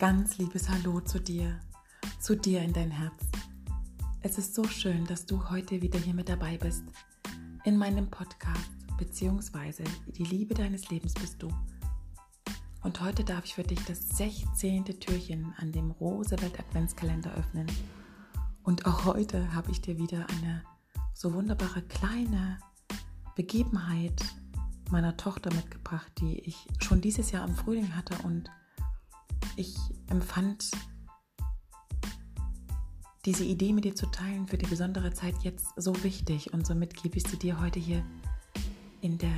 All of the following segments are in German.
ganz liebes Hallo zu dir, zu dir in dein Herz. Es ist so schön, dass du heute wieder hier mit dabei bist in meinem Podcast beziehungsweise die Liebe deines Lebens bist du. Und heute darf ich für dich das 16. Türchen an dem Rosewelt Adventskalender öffnen. Und auch heute habe ich dir wieder eine so wunderbare kleine Begebenheit meiner Tochter mitgebracht, die ich schon dieses Jahr im Frühling hatte und ich empfand diese Idee mit dir zu teilen für die besondere Zeit jetzt so wichtig und somit gebe ich sie dir heute hier in der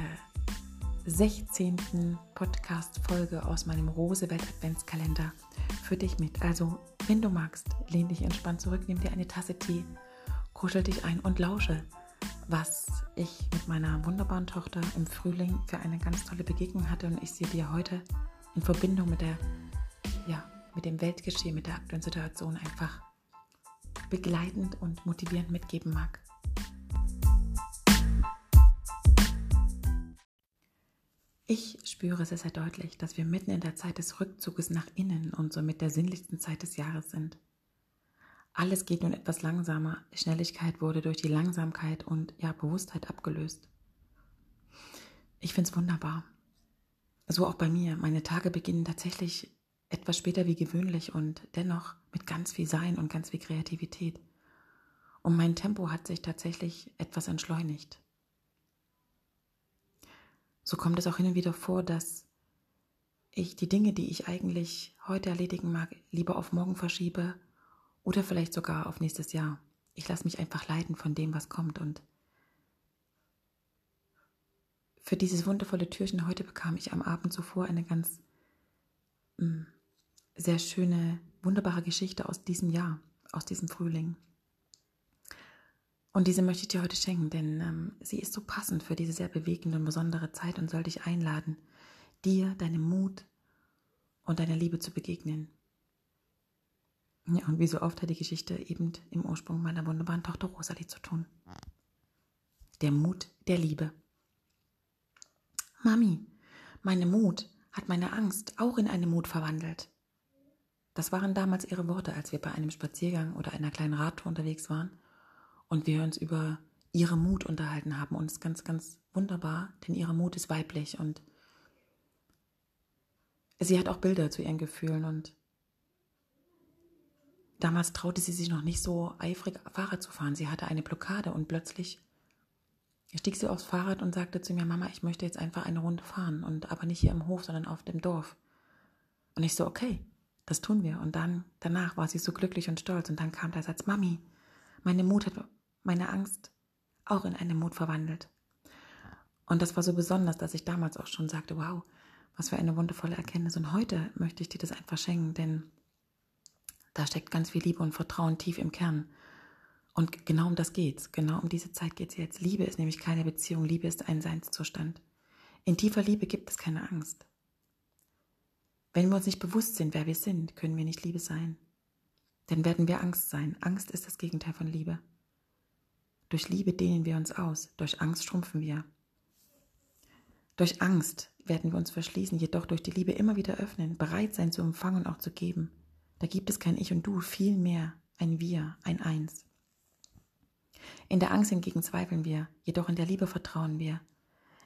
16. Podcast-Folge aus meinem Rosewelt-Adventskalender für dich mit. Also, wenn du magst, lehn dich entspannt zurück, nimm dir eine Tasse Tee, kuschel dich ein und lausche, was ich mit meiner wunderbaren Tochter im Frühling für eine ganz tolle Begegnung hatte und ich sie dir heute in Verbindung mit der ja, mit dem Weltgeschehen, mit der aktuellen Situation einfach begleitend und motivierend mitgeben mag. Ich spüre sehr, sehr deutlich, dass wir mitten in der Zeit des Rückzuges nach innen und somit der sinnlichsten Zeit des Jahres sind. Alles geht nun etwas langsamer. Schnelligkeit wurde durch die Langsamkeit und ja, Bewusstheit abgelöst. Ich finde es wunderbar. So auch bei mir. Meine Tage beginnen tatsächlich etwas später wie gewöhnlich und dennoch mit ganz viel Sein und ganz viel Kreativität. Und mein Tempo hat sich tatsächlich etwas entschleunigt. So kommt es auch hin und wieder vor, dass ich die Dinge, die ich eigentlich heute erledigen mag, lieber auf morgen verschiebe oder vielleicht sogar auf nächstes Jahr. Ich lasse mich einfach leiten von dem, was kommt. Und für dieses wundervolle Türchen heute bekam ich am Abend zuvor eine ganz mh, mm, sehr schöne, wunderbare Geschichte aus diesem Jahr, aus diesem Frühling. Und diese möchte ich dir heute schenken, denn ähm, sie ist so passend für diese sehr bewegende und besondere Zeit und soll dich einladen, dir, deinem Mut und deiner Liebe zu begegnen. Ja, und wie so oft hat die Geschichte eben im Ursprung meiner wunderbaren Tochter Rosalie zu tun. Der Mut der Liebe. Mami, meine Mut hat meine Angst auch in eine Mut verwandelt. Das waren damals ihre Worte, als wir bei einem Spaziergang oder einer kleinen Radtour unterwegs waren und wir uns über ihre Mut unterhalten haben. Und es ist ganz, ganz wunderbar, denn ihre Mut ist weiblich und sie hat auch Bilder zu ihren Gefühlen und damals traute sie sich noch nicht so eifrig Fahrrad zu fahren. Sie hatte eine Blockade und plötzlich stieg sie aufs Fahrrad und sagte zu mir, Mama, ich möchte jetzt einfach eine Runde fahren und aber nicht hier im Hof, sondern auf dem Dorf. Und ich so, okay, das tun wir. Und dann, danach war sie so glücklich und stolz. Und dann kam der Satz, Mami, meine Mut hat meine Angst auch in eine Mut verwandelt. Und das war so besonders, dass ich damals auch schon sagte, wow, was für eine wundervolle Erkenntnis. Und heute möchte ich dir das einfach schenken, denn da steckt ganz viel Liebe und Vertrauen tief im Kern. Und genau um das geht's. Genau um diese Zeit geht's jetzt. Liebe ist nämlich keine Beziehung. Liebe ist ein Seinszustand. In tiefer Liebe gibt es keine Angst. Wenn wir uns nicht bewusst sind, wer wir sind, können wir nicht Liebe sein. Dann werden wir Angst sein. Angst ist das Gegenteil von Liebe. Durch Liebe dehnen wir uns aus, durch Angst schrumpfen wir. Durch Angst werden wir uns verschließen, jedoch durch die Liebe immer wieder öffnen, bereit sein zu empfangen und auch zu geben. Da gibt es kein Ich und Du, viel mehr ein Wir, ein Eins. In der Angst hingegen zweifeln wir, jedoch in der Liebe vertrauen wir.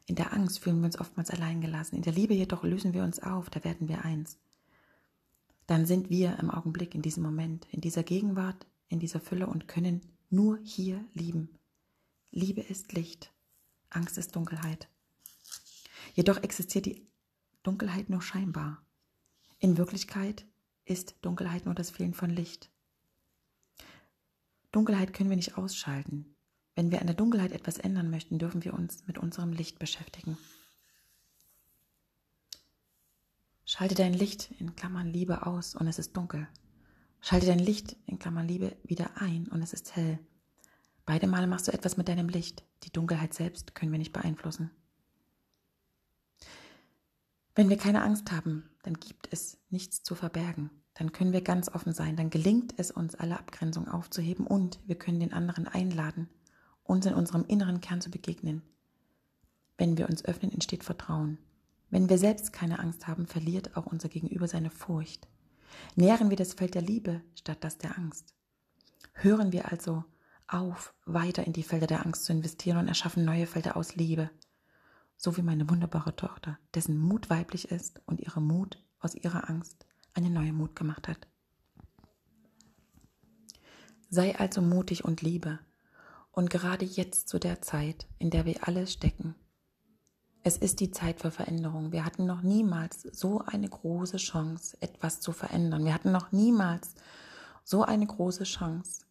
In der Angst fühlen wir uns oftmals allein gelassen. In der Liebe jedoch lösen wir uns auf, da werden wir eins. Dann sind wir im Augenblick, in diesem Moment, in dieser Gegenwart, in dieser Fülle und können nur hier lieben. Liebe ist Licht, Angst ist Dunkelheit. Jedoch existiert die Dunkelheit nur scheinbar. In Wirklichkeit ist Dunkelheit nur das Fehlen von Licht. Dunkelheit können wir nicht ausschalten. Wenn wir an der Dunkelheit etwas ändern möchten, dürfen wir uns mit unserem Licht beschäftigen. Schalte dein Licht in Klammern Liebe aus und es ist dunkel. Schalte dein Licht in Klammern Liebe wieder ein und es ist hell. Beide Male machst du etwas mit deinem Licht. Die Dunkelheit selbst können wir nicht beeinflussen. Wenn wir keine Angst haben, dann gibt es nichts zu verbergen. Dann können wir ganz offen sein. Dann gelingt es uns, alle Abgrenzungen aufzuheben und wir können den anderen einladen, uns in unserem inneren Kern zu begegnen. Wenn wir uns öffnen, entsteht Vertrauen. Wenn wir selbst keine Angst haben, verliert auch unser Gegenüber seine Furcht. Nähren wir das Feld der Liebe statt das der Angst. Hören wir also auf, weiter in die Felder der Angst zu investieren und erschaffen neue Felder aus Liebe. So wie meine wunderbare Tochter, dessen Mut weiblich ist und ihre Mut aus ihrer Angst eine neue Mut gemacht hat. Sei also mutig und liebe. Und gerade jetzt zu der Zeit, in der wir alle stecken, es ist die Zeit für Veränderung. Wir hatten noch niemals so eine große Chance, etwas zu verändern. Wir hatten noch niemals so eine große Chance,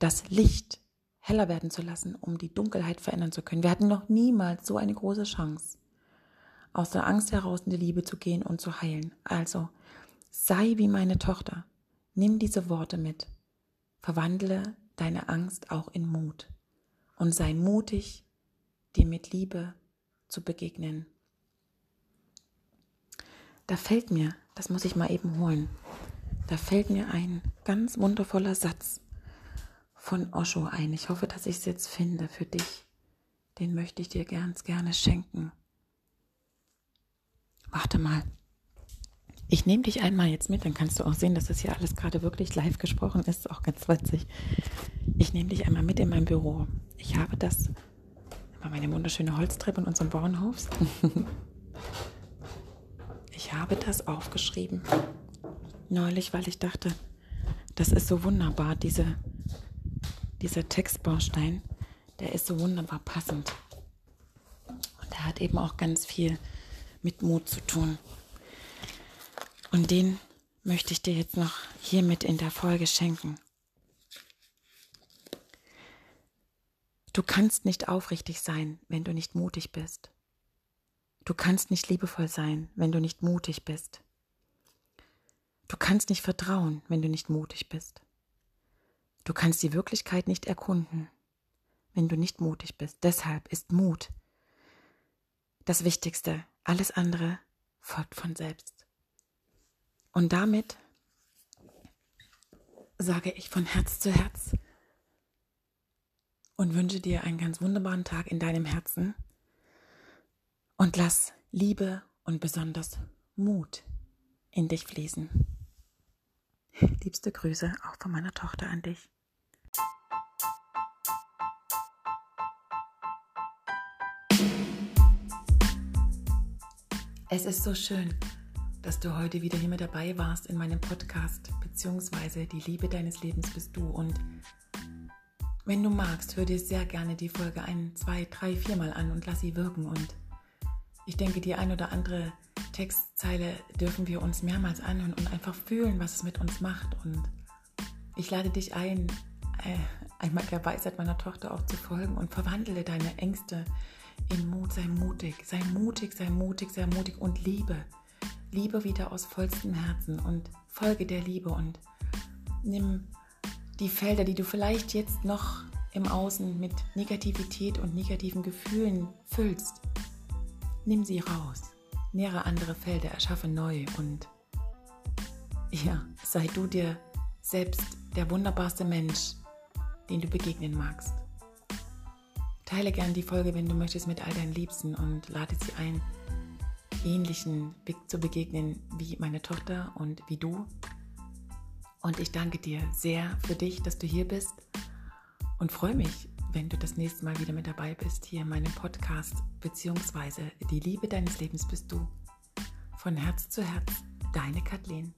das Licht heller werden zu lassen, um die Dunkelheit verändern zu können. Wir hatten noch niemals so eine große Chance, aus der Angst heraus in die Liebe zu gehen und zu heilen. Also sei wie meine Tochter. Nimm diese Worte mit. Verwandle deine Angst auch in Mut und sei mutig dir mit Liebe zu begegnen. Da fällt mir, das muss ich mal eben holen, da fällt mir ein ganz wundervoller Satz von Osho ein. Ich hoffe, dass ich es jetzt finde für dich. Den möchte ich dir ganz gerne schenken. Warte mal. Ich nehme dich einmal jetzt mit, dann kannst du auch sehen, dass das hier alles gerade wirklich live gesprochen ist. Auch ganz witzig. Ich nehme dich einmal mit in mein Büro. Ich habe das meine wunderschöne Holztreppe in unserem Bauernhof. ich habe das aufgeschrieben. Neulich, weil ich dachte, das ist so wunderbar, diese, dieser Textbaustein, der ist so wunderbar passend. Und der hat eben auch ganz viel mit Mut zu tun. Und den möchte ich dir jetzt noch hiermit in der Folge schenken. Du kannst nicht aufrichtig sein, wenn du nicht mutig bist. Du kannst nicht liebevoll sein, wenn du nicht mutig bist. Du kannst nicht vertrauen, wenn du nicht mutig bist. Du kannst die Wirklichkeit nicht erkunden, wenn du nicht mutig bist. Deshalb ist Mut das Wichtigste. Alles andere folgt von selbst. Und damit sage ich von Herz zu Herz, und wünsche dir einen ganz wunderbaren Tag in deinem Herzen und lass Liebe und besonders Mut in dich fließen. Liebste Grüße auch von meiner Tochter an dich. Es ist so schön, dass du heute wieder hier mit dabei warst in meinem Podcast, beziehungsweise die Liebe deines Lebens bist du. Und wenn du magst, hör dir sehr gerne die Folge ein, zwei, drei, viermal an und lass sie wirken. Und ich denke, die ein oder andere Textzeile dürfen wir uns mehrmals anhören und einfach fühlen, was es mit uns macht. Und ich lade dich ein, äh, einmal der Weisheit meiner Tochter auch zu folgen und verwandle deine Ängste in Mut. Sei mutig, sei mutig, sei mutig, sei mutig und liebe. Liebe wieder aus vollstem Herzen und folge der Liebe und nimm die Felder, die du vielleicht jetzt noch im Außen mit Negativität und negativen Gefühlen füllst, nimm sie raus. Nähere andere Felder, erschaffe neu und ja, sei du dir selbst der wunderbarste Mensch, den du begegnen magst. Teile gern die Folge, wenn du möchtest, mit all deinen Liebsten und lade sie ein, ähnlichen zu begegnen wie meine Tochter und wie du und ich danke dir sehr für dich, dass du hier bist und freue mich, wenn du das nächste Mal wieder mit dabei bist hier in meinem Podcast beziehungsweise die Liebe deines Lebens bist du. Von Herz zu Herz, deine Kathleen.